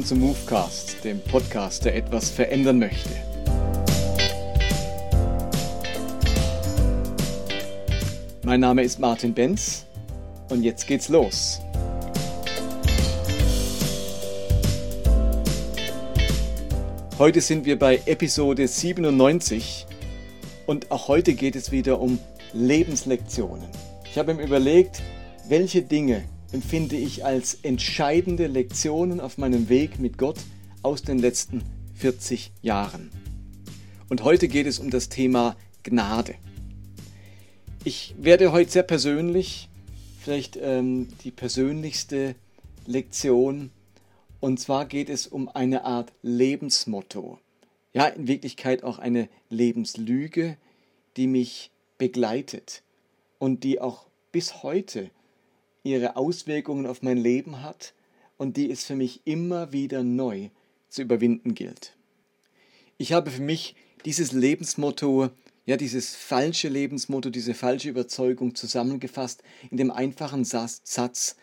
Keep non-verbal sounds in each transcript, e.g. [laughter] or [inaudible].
willkommen zum Movecast, dem Podcast, der etwas verändern möchte. Mein Name ist Martin Benz und jetzt geht's los. Heute sind wir bei Episode 97 und auch heute geht es wieder um Lebenslektionen. Ich habe mir überlegt, welche Dinge empfinde ich als entscheidende Lektionen auf meinem Weg mit Gott aus den letzten 40 Jahren. Und heute geht es um das Thema Gnade. Ich werde heute sehr persönlich, vielleicht ähm, die persönlichste Lektion, und zwar geht es um eine Art Lebensmotto. Ja, in Wirklichkeit auch eine Lebenslüge, die mich begleitet und die auch bis heute ihre Auswirkungen auf mein Leben hat und die es für mich immer wieder neu zu überwinden gilt. Ich habe für mich dieses Lebensmotto, ja dieses falsche Lebensmotto, diese falsche Überzeugung zusammengefasst in dem einfachen Satz,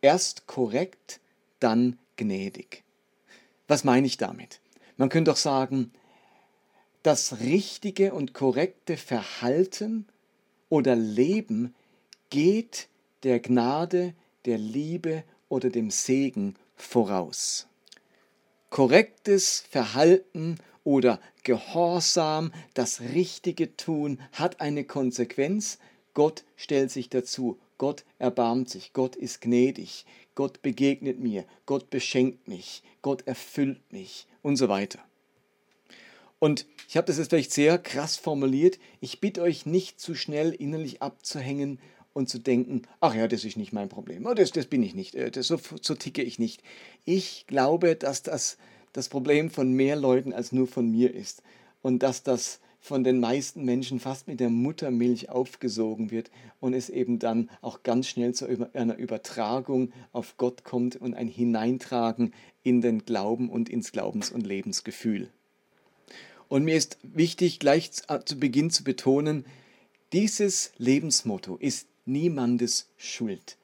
erst korrekt, dann gnädig. Was meine ich damit? Man könnte doch sagen, das richtige und korrekte Verhalten oder Leben geht der Gnade, der Liebe oder dem Segen voraus. Korrektes Verhalten oder Gehorsam, das Richtige tun, hat eine Konsequenz. Gott stellt sich dazu. Gott erbarmt sich. Gott ist gnädig. Gott begegnet mir. Gott beschenkt mich. Gott erfüllt mich und so weiter. Und ich habe das jetzt vielleicht sehr krass formuliert. Ich bitte euch nicht zu schnell innerlich abzuhängen und zu denken, ach ja, das ist nicht mein Problem, oh, das, das bin ich nicht, äh, das, so, so ticke ich nicht. Ich glaube, dass das das Problem von mehr Leuten als nur von mir ist und dass das von den meisten Menschen fast mit der Muttermilch aufgesogen wird und es eben dann auch ganz schnell zu einer Übertragung auf Gott kommt und ein Hineintragen in den Glauben und ins Glaubens- und Lebensgefühl. Und mir ist wichtig, gleich zu Beginn zu betonen, dieses Lebensmotto ist niemandes Schuld.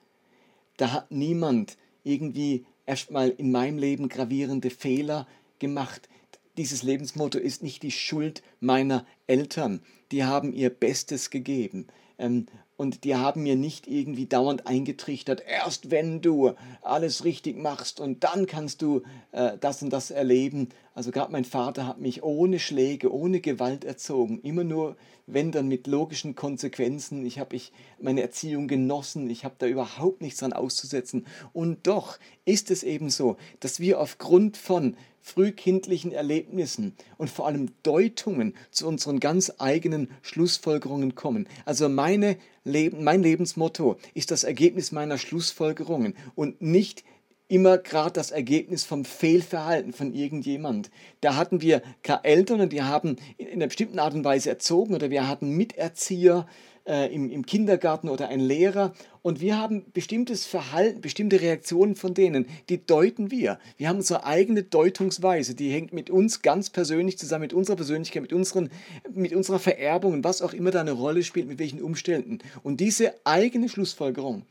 Da hat niemand irgendwie erstmal in meinem Leben gravierende Fehler gemacht. Dieses Lebensmotto ist nicht die Schuld meiner Eltern. Die haben ihr Bestes gegeben. Ähm, und die haben mir nicht irgendwie dauernd eingetrichtert, erst wenn du alles richtig machst und dann kannst du äh, das und das erleben. Also gerade mein Vater hat mich ohne Schläge, ohne Gewalt erzogen, immer nur wenn dann mit logischen Konsequenzen. Ich habe ich meine Erziehung genossen, ich habe da überhaupt nichts dran auszusetzen. Und doch ist es eben so, dass wir aufgrund von frühkindlichen Erlebnissen und vor allem Deutungen zu unseren ganz eigenen Schlussfolgerungen kommen. Also meine Leben, mein Lebensmotto ist das Ergebnis meiner Schlussfolgerungen und nicht immer gerade das Ergebnis vom Fehlverhalten von irgendjemand. Da hatten wir Eltern und die haben in einer bestimmten Art und Weise erzogen oder wir hatten Miterzieher, äh, im, im Kindergarten oder ein Lehrer und wir haben bestimmtes Verhalten, bestimmte Reaktionen von denen, die deuten wir. Wir haben unsere eigene Deutungsweise, die hängt mit uns ganz persönlich zusammen, mit unserer Persönlichkeit, mit, unseren, mit unserer Vererbung und was auch immer da eine Rolle spielt, mit welchen Umständen. Und diese eigene Schlussfolgerung,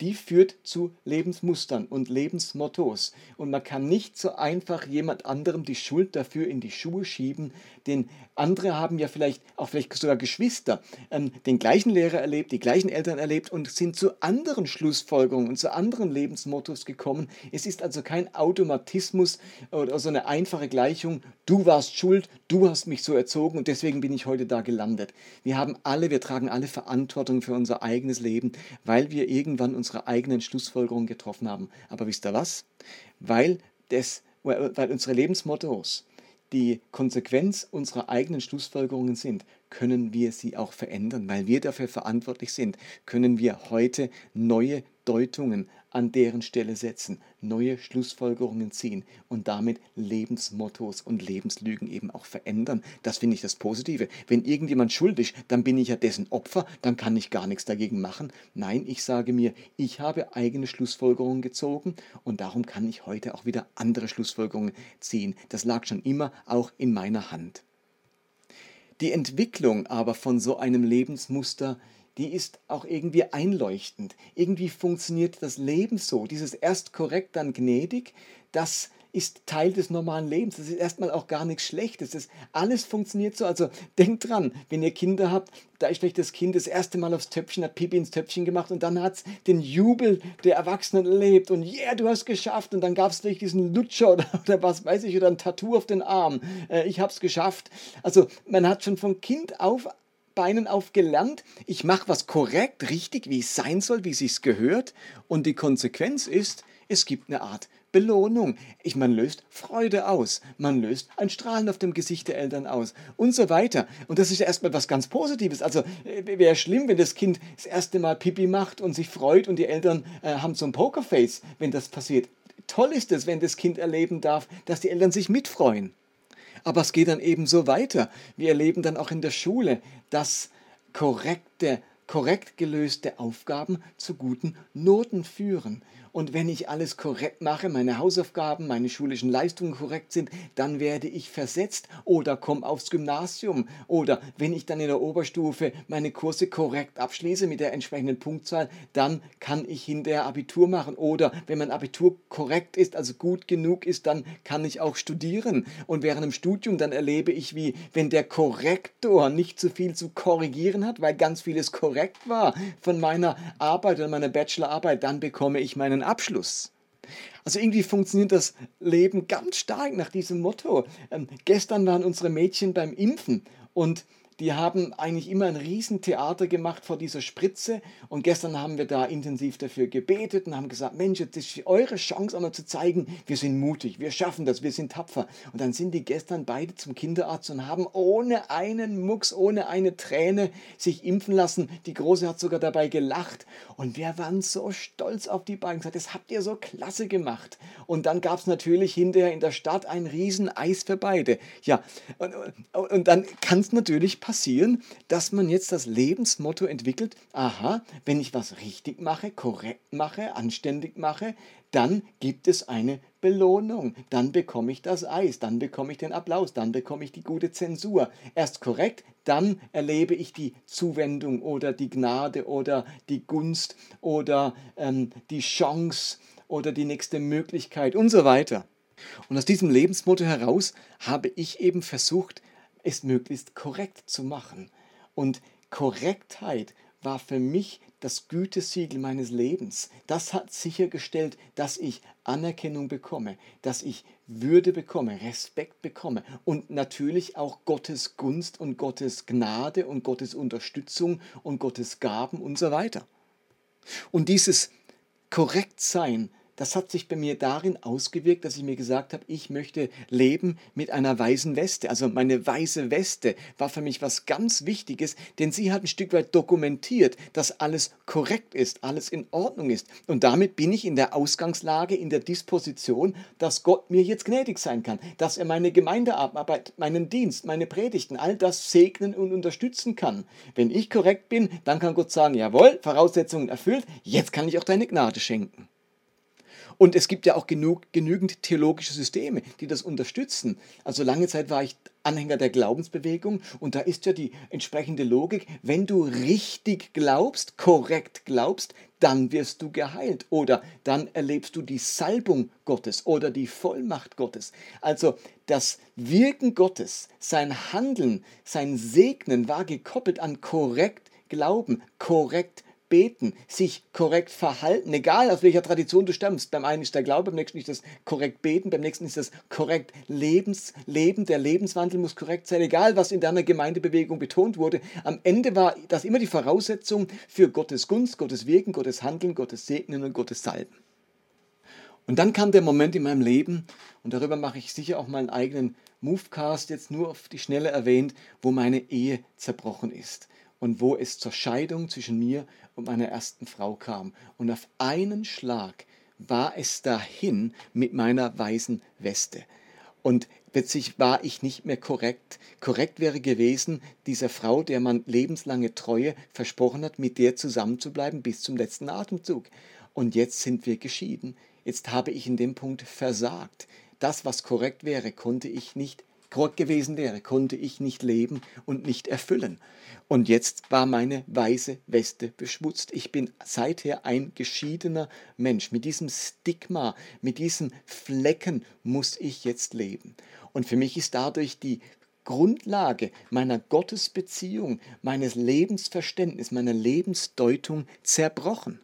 die führt zu Lebensmustern und Lebensmottos. Und man kann nicht so einfach jemand anderem die Schuld dafür in die Schuhe schieben, denn andere haben ja vielleicht, auch vielleicht sogar Geschwister, ähm, den gleichen Lehrer erlebt, die gleichen Eltern erlebt und sind zu anderen Schlussfolgerungen und zu anderen Lebensmottos gekommen. Es ist also kein Automatismus oder so eine einfache Gleichung, du warst schuld, du hast mich so erzogen und deswegen bin ich heute da gelandet. Wir haben alle, wir tragen alle Verantwortung für unser eigenes Leben, weil wir irgendwann unsere eigenen Schlussfolgerungen getroffen haben. Aber wisst ihr was? Weil, das, weil unsere Lebensmottos die Konsequenz unserer eigenen Schlussfolgerungen sind, können wir sie auch verändern, weil wir dafür verantwortlich sind, können wir heute neue Deutungen an deren Stelle setzen, neue Schlussfolgerungen ziehen und damit Lebensmottos und Lebenslügen eben auch verändern. Das finde ich das Positive. Wenn irgendjemand schuld ist, dann bin ich ja dessen Opfer, dann kann ich gar nichts dagegen machen. Nein, ich sage mir, ich habe eigene Schlussfolgerungen gezogen und darum kann ich heute auch wieder andere Schlussfolgerungen ziehen. Das lag schon immer auch in meiner Hand. Die Entwicklung aber von so einem Lebensmuster die ist auch irgendwie einleuchtend. Irgendwie funktioniert das Leben so, dieses erst korrekt, dann gnädig, das ist Teil des normalen Lebens. Das ist erstmal auch gar nichts Schlechtes. Das alles funktioniert so. Also denkt dran, wenn ihr Kinder habt, da ist vielleicht das Kind das erste Mal aufs Töpfchen, hat Pipi ins Töpfchen gemacht und dann hat es den Jubel der Erwachsenen erlebt und yeah, du hast geschafft und dann gab es vielleicht diesen Lutscher [laughs] oder, oder was weiß ich oder ein Tattoo auf den Arm. Äh, ich es geschafft. Also man hat schon von Kind auf Beinen auf gelernt, ich mache was korrekt, richtig, wie es sein soll, wie es sich gehört. Und die Konsequenz ist, es gibt eine Art Belohnung. Ich, man löst Freude aus. Man löst ein Strahlen auf dem Gesicht der Eltern aus und so weiter. Und das ist ja erstmal was ganz Positives. Also äh, wäre schlimm, wenn das Kind das erste Mal Pipi macht und sich freut und die Eltern äh, haben so ein Pokerface, wenn das passiert. Toll ist es, wenn das Kind erleben darf, dass die Eltern sich mitfreuen. Aber es geht dann eben so weiter. Wir erleben dann auch in der Schule, dass korrekte, korrekt gelöste Aufgaben zu guten Noten führen. Und wenn ich alles korrekt mache, meine Hausaufgaben, meine schulischen Leistungen korrekt sind, dann werde ich versetzt oder komme aufs Gymnasium. Oder wenn ich dann in der Oberstufe meine Kurse korrekt abschließe mit der entsprechenden Punktzahl, dann kann ich hinterher Abitur machen. Oder wenn mein Abitur korrekt ist, also gut genug ist, dann kann ich auch studieren. Und während dem Studium dann erlebe ich, wie wenn der Korrektor nicht zu viel zu korrigieren hat, weil ganz vieles korrekt war von meiner Arbeit oder meiner Bachelorarbeit, dann bekomme ich meinen Abschluss. Also irgendwie funktioniert das Leben ganz stark nach diesem Motto. Ähm, gestern waren unsere Mädchen beim Impfen und die haben eigentlich immer ein Riesentheater gemacht vor dieser Spritze und gestern haben wir da intensiv dafür gebetet und haben gesagt, Mensch, jetzt ist eure Chance einmal zu zeigen, wir sind mutig, wir schaffen das, wir sind tapfer. Und dann sind die gestern beide zum Kinderarzt und haben ohne einen Mucks, ohne eine Träne sich impfen lassen. Die Große hat sogar dabei gelacht und wir waren so stolz auf die beiden, gesagt, das habt ihr so klasse gemacht. Und dann gab es natürlich hinterher in der Stadt ein Rieseneis für beide. Ja, und, und dann kann es natürlich passieren, dass man jetzt das Lebensmotto entwickelt, aha, wenn ich was richtig mache, korrekt mache, anständig mache, dann gibt es eine Belohnung. Dann bekomme ich das Eis, dann bekomme ich den Applaus, dann bekomme ich die gute Zensur. Erst korrekt, dann erlebe ich die Zuwendung oder die Gnade oder die Gunst oder ähm, die Chance oder die nächste Möglichkeit und so weiter. Und aus diesem Lebensmotto heraus habe ich eben versucht, es möglichst korrekt zu machen. Und Korrektheit war für mich das Gütesiegel meines Lebens. Das hat sichergestellt, dass ich Anerkennung bekomme, dass ich Würde bekomme, Respekt bekomme und natürlich auch Gottes Gunst und Gottes Gnade und Gottes Unterstützung und Gottes Gaben und so weiter. Und dieses Korrektsein das hat sich bei mir darin ausgewirkt, dass ich mir gesagt habe, ich möchte leben mit einer weißen Weste. Also meine weiße Weste war für mich was ganz Wichtiges, denn sie hat ein Stück weit dokumentiert, dass alles korrekt ist, alles in Ordnung ist. Und damit bin ich in der Ausgangslage, in der Disposition, dass Gott mir jetzt gnädig sein kann, dass er meine Gemeindearbeit, meinen Dienst, meine Predigten, all das segnen und unterstützen kann. Wenn ich korrekt bin, dann kann Gott sagen, jawohl, Voraussetzungen erfüllt, jetzt kann ich auch deine Gnade schenken. Und es gibt ja auch genug, genügend theologische Systeme, die das unterstützen. Also lange Zeit war ich Anhänger der Glaubensbewegung und da ist ja die entsprechende Logik, wenn du richtig glaubst, korrekt glaubst, dann wirst du geheilt oder dann erlebst du die Salbung Gottes oder die Vollmacht Gottes. Also das Wirken Gottes, sein Handeln, sein Segnen war gekoppelt an korrekt Glauben, korrekt beten, sich korrekt verhalten, egal aus welcher Tradition du stammst. Beim einen ist der Glaube, beim nächsten ist das korrekt beten, beim nächsten ist das korrekt Lebens, Leben, der Lebenswandel muss korrekt sein, egal was in deiner Gemeindebewegung betont wurde. Am Ende war das immer die Voraussetzung für Gottes Gunst, Gottes Wirken, Gottes Handeln, Gottes Segnen und Gottes Salben. Und dann kam der Moment in meinem Leben, und darüber mache ich sicher auch mal einen eigenen Movecast jetzt nur auf die Schnelle erwähnt, wo meine Ehe zerbrochen ist und wo es zur Scheidung zwischen mir und meiner ersten Frau kam. Und auf einen Schlag war es dahin mit meiner weißen Weste. Und plötzlich war ich nicht mehr korrekt. Korrekt wäre gewesen, dieser Frau, der man lebenslange Treue versprochen hat, mit der zusammenzubleiben bis zum letzten Atemzug. Und jetzt sind wir geschieden. Jetzt habe ich in dem Punkt versagt. Das, was korrekt wäre, konnte ich nicht Gott gewesen wäre, konnte ich nicht leben und nicht erfüllen. Und jetzt war meine weiße Weste beschmutzt. Ich bin seither ein geschiedener Mensch. Mit diesem Stigma, mit diesen Flecken muss ich jetzt leben. Und für mich ist dadurch die Grundlage meiner Gottesbeziehung, meines Lebensverständnisses, meiner Lebensdeutung zerbrochen.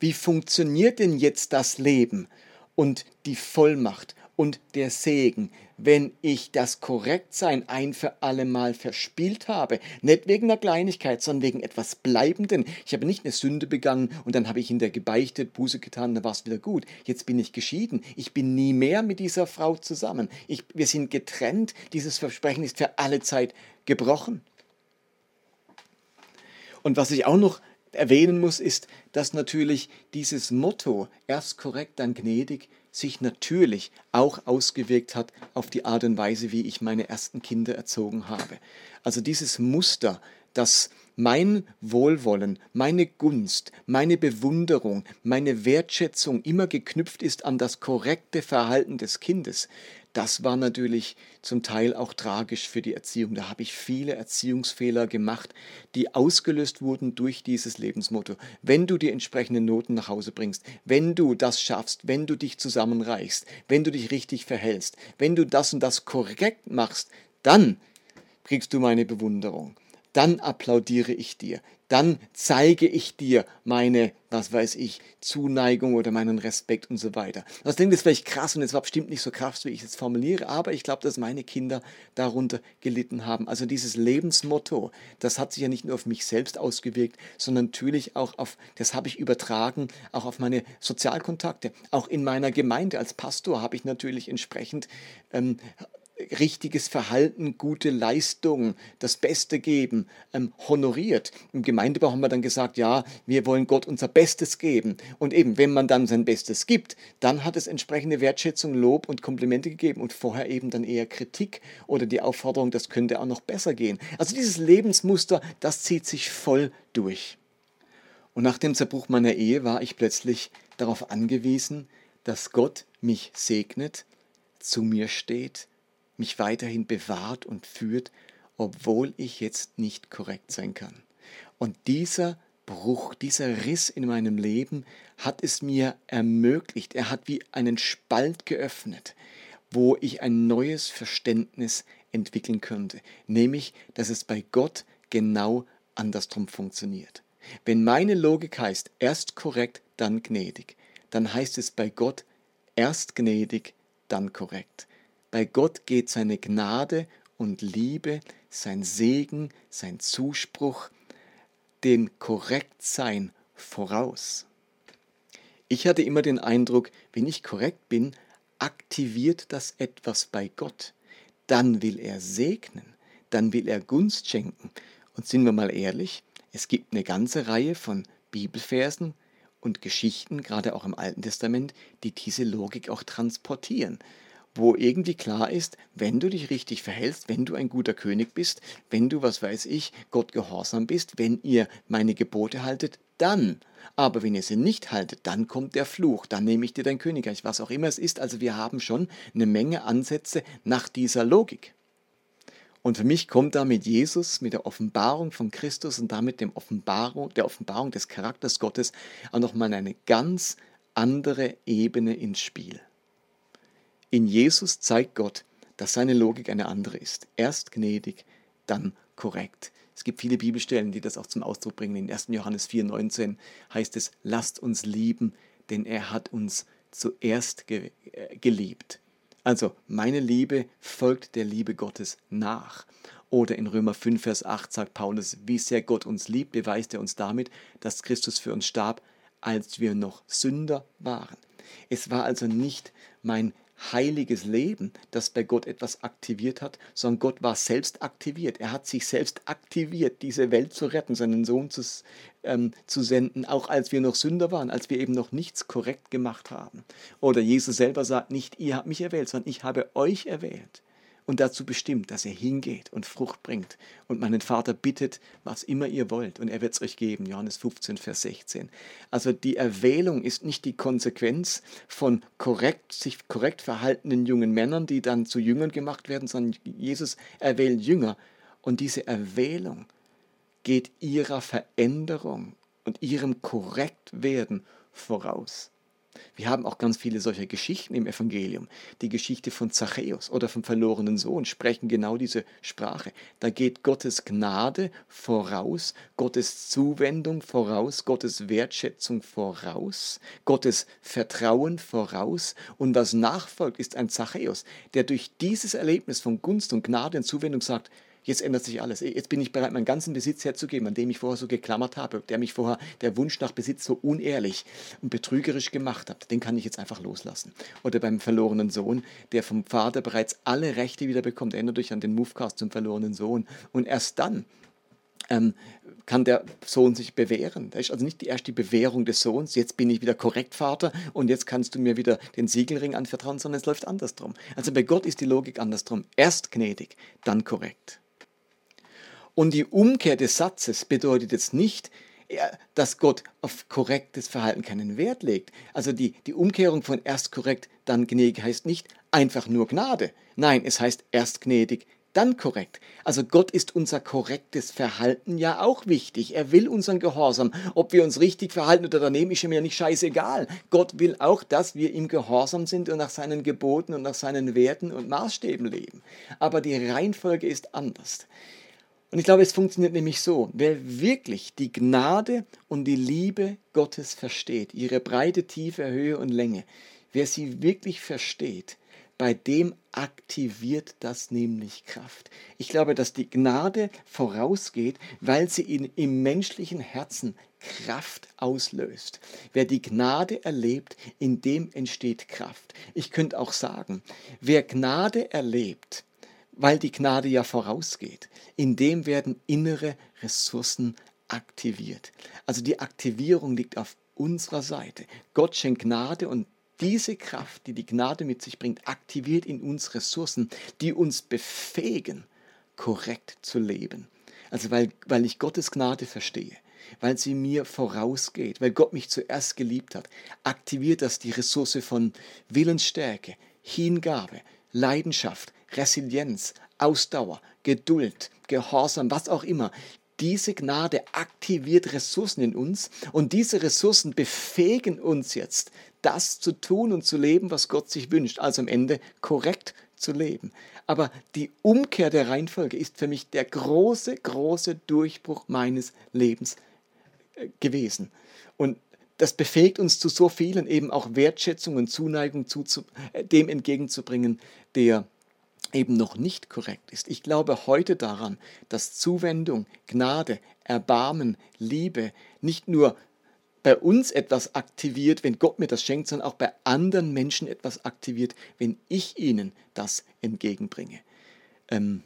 Wie funktioniert denn jetzt das Leben und die Vollmacht und der Segen, wenn ich das Korrektsein ein für allemal verspielt habe. Nicht wegen einer Kleinigkeit, sondern wegen etwas Bleibenden. Ich habe nicht eine Sünde begangen und dann habe ich in der gebeichtet, Buße getan, dann war es wieder gut. Jetzt bin ich geschieden. Ich bin nie mehr mit dieser Frau zusammen. Ich, wir sind getrennt. Dieses Versprechen ist für alle Zeit gebrochen. Und was ich auch noch erwähnen muss, ist, dass natürlich dieses Motto, erst korrekt, dann gnädig, sich natürlich auch ausgewirkt hat auf die Art und Weise, wie ich meine ersten Kinder erzogen habe. Also dieses Muster, dass mein Wohlwollen, meine Gunst, meine Bewunderung, meine Wertschätzung immer geknüpft ist an das korrekte Verhalten des Kindes, das war natürlich zum Teil auch tragisch für die Erziehung. Da habe ich viele Erziehungsfehler gemacht, die ausgelöst wurden durch dieses Lebensmotto. Wenn du die entsprechenden Noten nach Hause bringst, wenn du das schaffst, wenn du dich zusammenreichst, wenn du dich richtig verhältst, wenn du das und das korrekt machst, dann kriegst du meine Bewunderung dann applaudiere ich dir, dann zeige ich dir meine, was weiß ich, Zuneigung oder meinen Respekt und so weiter. Das klingt jetzt vielleicht krass und es war bestimmt nicht so krass, wie ich es formuliere, aber ich glaube, dass meine Kinder darunter gelitten haben. Also dieses Lebensmotto, das hat sich ja nicht nur auf mich selbst ausgewirkt, sondern natürlich auch auf, das habe ich übertragen, auch auf meine Sozialkontakte. Auch in meiner Gemeinde als Pastor habe ich natürlich entsprechend ähm, richtiges Verhalten, gute Leistung, das Beste geben, ähm, honoriert. Im Gemeindebau haben wir dann gesagt, ja, wir wollen Gott unser Bestes geben. Und eben, wenn man dann sein Bestes gibt, dann hat es entsprechende Wertschätzung, Lob und Komplimente gegeben und vorher eben dann eher Kritik oder die Aufforderung, das könnte auch noch besser gehen. Also dieses Lebensmuster, das zieht sich voll durch. Und nach dem Zerbruch meiner Ehe war ich plötzlich darauf angewiesen, dass Gott mich segnet, zu mir steht, mich weiterhin bewahrt und führt, obwohl ich jetzt nicht korrekt sein kann. Und dieser Bruch, dieser Riss in meinem Leben hat es mir ermöglicht. Er hat wie einen Spalt geöffnet, wo ich ein neues Verständnis entwickeln könnte, nämlich, dass es bei Gott genau andersrum funktioniert. Wenn meine Logik heißt, erst korrekt, dann gnädig, dann heißt es bei Gott erst gnädig, dann korrekt. Bei Gott geht seine Gnade und Liebe, sein Segen, sein Zuspruch, dem Korrektsein voraus. Ich hatte immer den Eindruck, wenn ich korrekt bin, aktiviert das etwas bei Gott. Dann will er segnen, dann will er Gunst schenken. Und sind wir mal ehrlich, es gibt eine ganze Reihe von Bibelversen und Geschichten, gerade auch im Alten Testament, die diese Logik auch transportieren wo irgendwie klar ist, wenn du dich richtig verhältst, wenn du ein guter König bist, wenn du, was weiß ich, Gott gehorsam bist, wenn ihr meine Gebote haltet, dann. Aber wenn ihr sie nicht haltet, dann kommt der Fluch, dann nehme ich dir dein Königreich, was auch immer es ist. Also wir haben schon eine Menge Ansätze nach dieser Logik. Und für mich kommt da mit Jesus, mit der Offenbarung von Christus und damit dem Offenbarung, der Offenbarung des Charakters Gottes auch nochmal eine ganz andere Ebene ins Spiel. In Jesus zeigt Gott, dass seine Logik eine andere ist. Erst gnädig, dann korrekt. Es gibt viele Bibelstellen, die das auch zum Ausdruck bringen. In 1. Johannes 4,19 heißt es, lasst uns lieben, denn er hat uns zuerst ge äh, geliebt. Also meine Liebe folgt der Liebe Gottes nach. Oder in Römer 5, Vers 8 sagt Paulus, wie sehr Gott uns liebt, beweist er uns damit, dass Christus für uns starb, als wir noch Sünder waren. Es war also nicht mein heiliges Leben, das bei Gott etwas aktiviert hat, sondern Gott war selbst aktiviert. Er hat sich selbst aktiviert, diese Welt zu retten, seinen Sohn zu, ähm, zu senden, auch als wir noch Sünder waren, als wir eben noch nichts korrekt gemacht haben. Oder Jesus selber sagt nicht, ihr habt mich erwählt, sondern ich habe euch erwählt. Und dazu bestimmt, dass er hingeht und Frucht bringt und meinen Vater bittet, was immer ihr wollt und er wird es euch geben. Johannes 15, Vers 16. Also die Erwählung ist nicht die Konsequenz von korrekt, sich korrekt verhaltenen jungen Männern, die dann zu Jüngern gemacht werden, sondern Jesus erwählt Jünger und diese Erwählung geht ihrer Veränderung und ihrem Korrektwerden voraus. Wir haben auch ganz viele solcher Geschichten im Evangelium. Die Geschichte von Zachäus oder vom verlorenen Sohn sprechen genau diese Sprache. Da geht Gottes Gnade voraus, Gottes Zuwendung voraus, Gottes Wertschätzung voraus, Gottes Vertrauen voraus. Und was nachfolgt, ist ein Zachäus, der durch dieses Erlebnis von Gunst und Gnade und Zuwendung sagt, Jetzt ändert sich alles. Jetzt bin ich bereit, meinen ganzen Besitz herzugeben, an dem ich vorher so geklammert habe, der mich vorher der Wunsch nach Besitz so unehrlich und betrügerisch gemacht hat. Den kann ich jetzt einfach loslassen. Oder beim verlorenen Sohn, der vom Vater bereits alle Rechte wieder bekommt. Erinnert euch an den Movecast zum verlorenen Sohn. Und erst dann ähm, kann der Sohn sich bewähren. Das ist also nicht erst die Bewährung des Sohns, jetzt bin ich wieder korrekt Vater und jetzt kannst du mir wieder den Siegelring anvertrauen, sondern es läuft andersrum. Also bei Gott ist die Logik andersrum. Erst gnädig, dann korrekt. Und die Umkehr des Satzes bedeutet jetzt nicht, dass Gott auf korrektes Verhalten keinen Wert legt. Also die, die Umkehrung von erst korrekt, dann gnädig heißt nicht einfach nur Gnade. Nein, es heißt erst gnädig, dann korrekt. Also Gott ist unser korrektes Verhalten ja auch wichtig. Er will unseren Gehorsam. Ob wir uns richtig verhalten oder daneben, ist ihm ja nicht scheißegal. Gott will auch, dass wir ihm gehorsam sind und nach seinen Geboten und nach seinen Werten und Maßstäben leben. Aber die Reihenfolge ist anders. Und ich glaube, es funktioniert nämlich so, wer wirklich die Gnade und die Liebe Gottes versteht, ihre breite, tiefe Höhe und Länge, wer sie wirklich versteht, bei dem aktiviert das nämlich Kraft. Ich glaube, dass die Gnade vorausgeht, weil sie in, im menschlichen Herzen Kraft auslöst. Wer die Gnade erlebt, in dem entsteht Kraft. Ich könnte auch sagen, wer Gnade erlebt, weil die Gnade ja vorausgeht. In dem werden innere Ressourcen aktiviert. Also die Aktivierung liegt auf unserer Seite. Gott schenkt Gnade und diese Kraft, die die Gnade mit sich bringt, aktiviert in uns Ressourcen, die uns befähigen, korrekt zu leben. Also weil, weil ich Gottes Gnade verstehe, weil sie mir vorausgeht, weil Gott mich zuerst geliebt hat, aktiviert das die Ressource von Willensstärke, Hingabe, Leidenschaft, Resilienz, Ausdauer, Geduld, Gehorsam, was auch immer. Diese Gnade aktiviert Ressourcen in uns und diese Ressourcen befähigen uns jetzt, das zu tun und zu leben, was Gott sich wünscht, also am Ende korrekt zu leben. Aber die Umkehr der Reihenfolge ist für mich der große, große Durchbruch meines Lebens äh, gewesen. Und das befähigt uns zu so vielen, eben auch Wertschätzung und Zuneigung zu, zu, äh, dem entgegenzubringen, der eben noch nicht korrekt ist. Ich glaube heute daran, dass Zuwendung, Gnade, Erbarmen, Liebe nicht nur bei uns etwas aktiviert, wenn Gott mir das schenkt, sondern auch bei anderen Menschen etwas aktiviert, wenn ich ihnen das entgegenbringe. Ähm,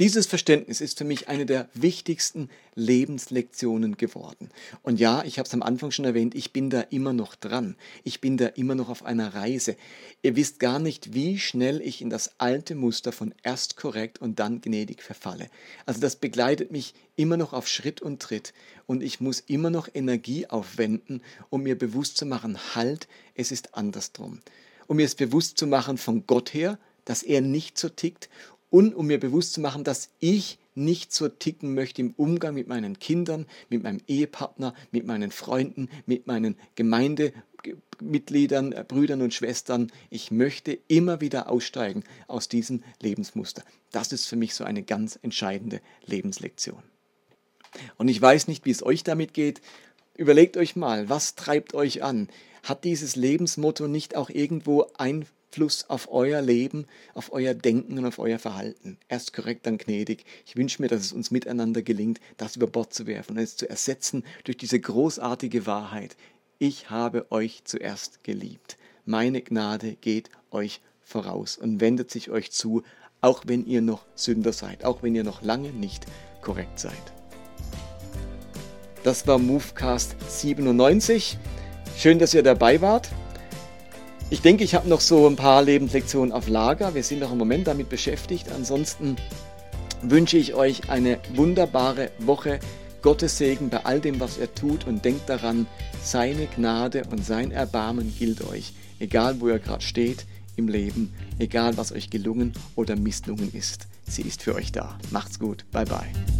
dieses Verständnis ist für mich eine der wichtigsten Lebenslektionen geworden. Und ja, ich habe es am Anfang schon erwähnt, ich bin da immer noch dran. Ich bin da immer noch auf einer Reise. Ihr wisst gar nicht, wie schnell ich in das alte Muster von erst korrekt und dann gnädig verfalle. Also das begleitet mich immer noch auf Schritt und Tritt und ich muss immer noch Energie aufwenden, um mir bewusst zu machen, halt, es ist andersrum. Um mir es bewusst zu machen von Gott her, dass er nicht so tickt und um mir bewusst zu machen, dass ich nicht so ticken möchte im Umgang mit meinen Kindern, mit meinem Ehepartner, mit meinen Freunden, mit meinen Gemeindemitgliedern, äh, Brüdern und Schwestern. Ich möchte immer wieder aussteigen aus diesem Lebensmuster. Das ist für mich so eine ganz entscheidende Lebenslektion. Und ich weiß nicht, wie es euch damit geht. Überlegt euch mal, was treibt euch an? Hat dieses Lebensmotto nicht auch irgendwo ein Einfluss auf euer Leben, auf euer Denken und auf euer Verhalten. Erst korrekt, dann gnädig. Ich wünsche mir, dass es uns miteinander gelingt, das über Bord zu werfen und es zu ersetzen durch diese großartige Wahrheit. Ich habe euch zuerst geliebt. Meine Gnade geht euch voraus und wendet sich euch zu, auch wenn ihr noch Sünder seid, auch wenn ihr noch lange nicht korrekt seid. Das war Movecast 97. Schön, dass ihr dabei wart. Ich denke, ich habe noch so ein paar Lebenslektionen auf Lager. Wir sind noch im Moment damit beschäftigt. Ansonsten wünsche ich euch eine wunderbare Woche. Gottes Segen bei all dem, was er tut und denkt daran, seine Gnade und sein Erbarmen gilt euch, egal wo ihr gerade steht im Leben, egal was euch gelungen oder misslungen ist. Sie ist für euch da. Macht's gut. Bye bye.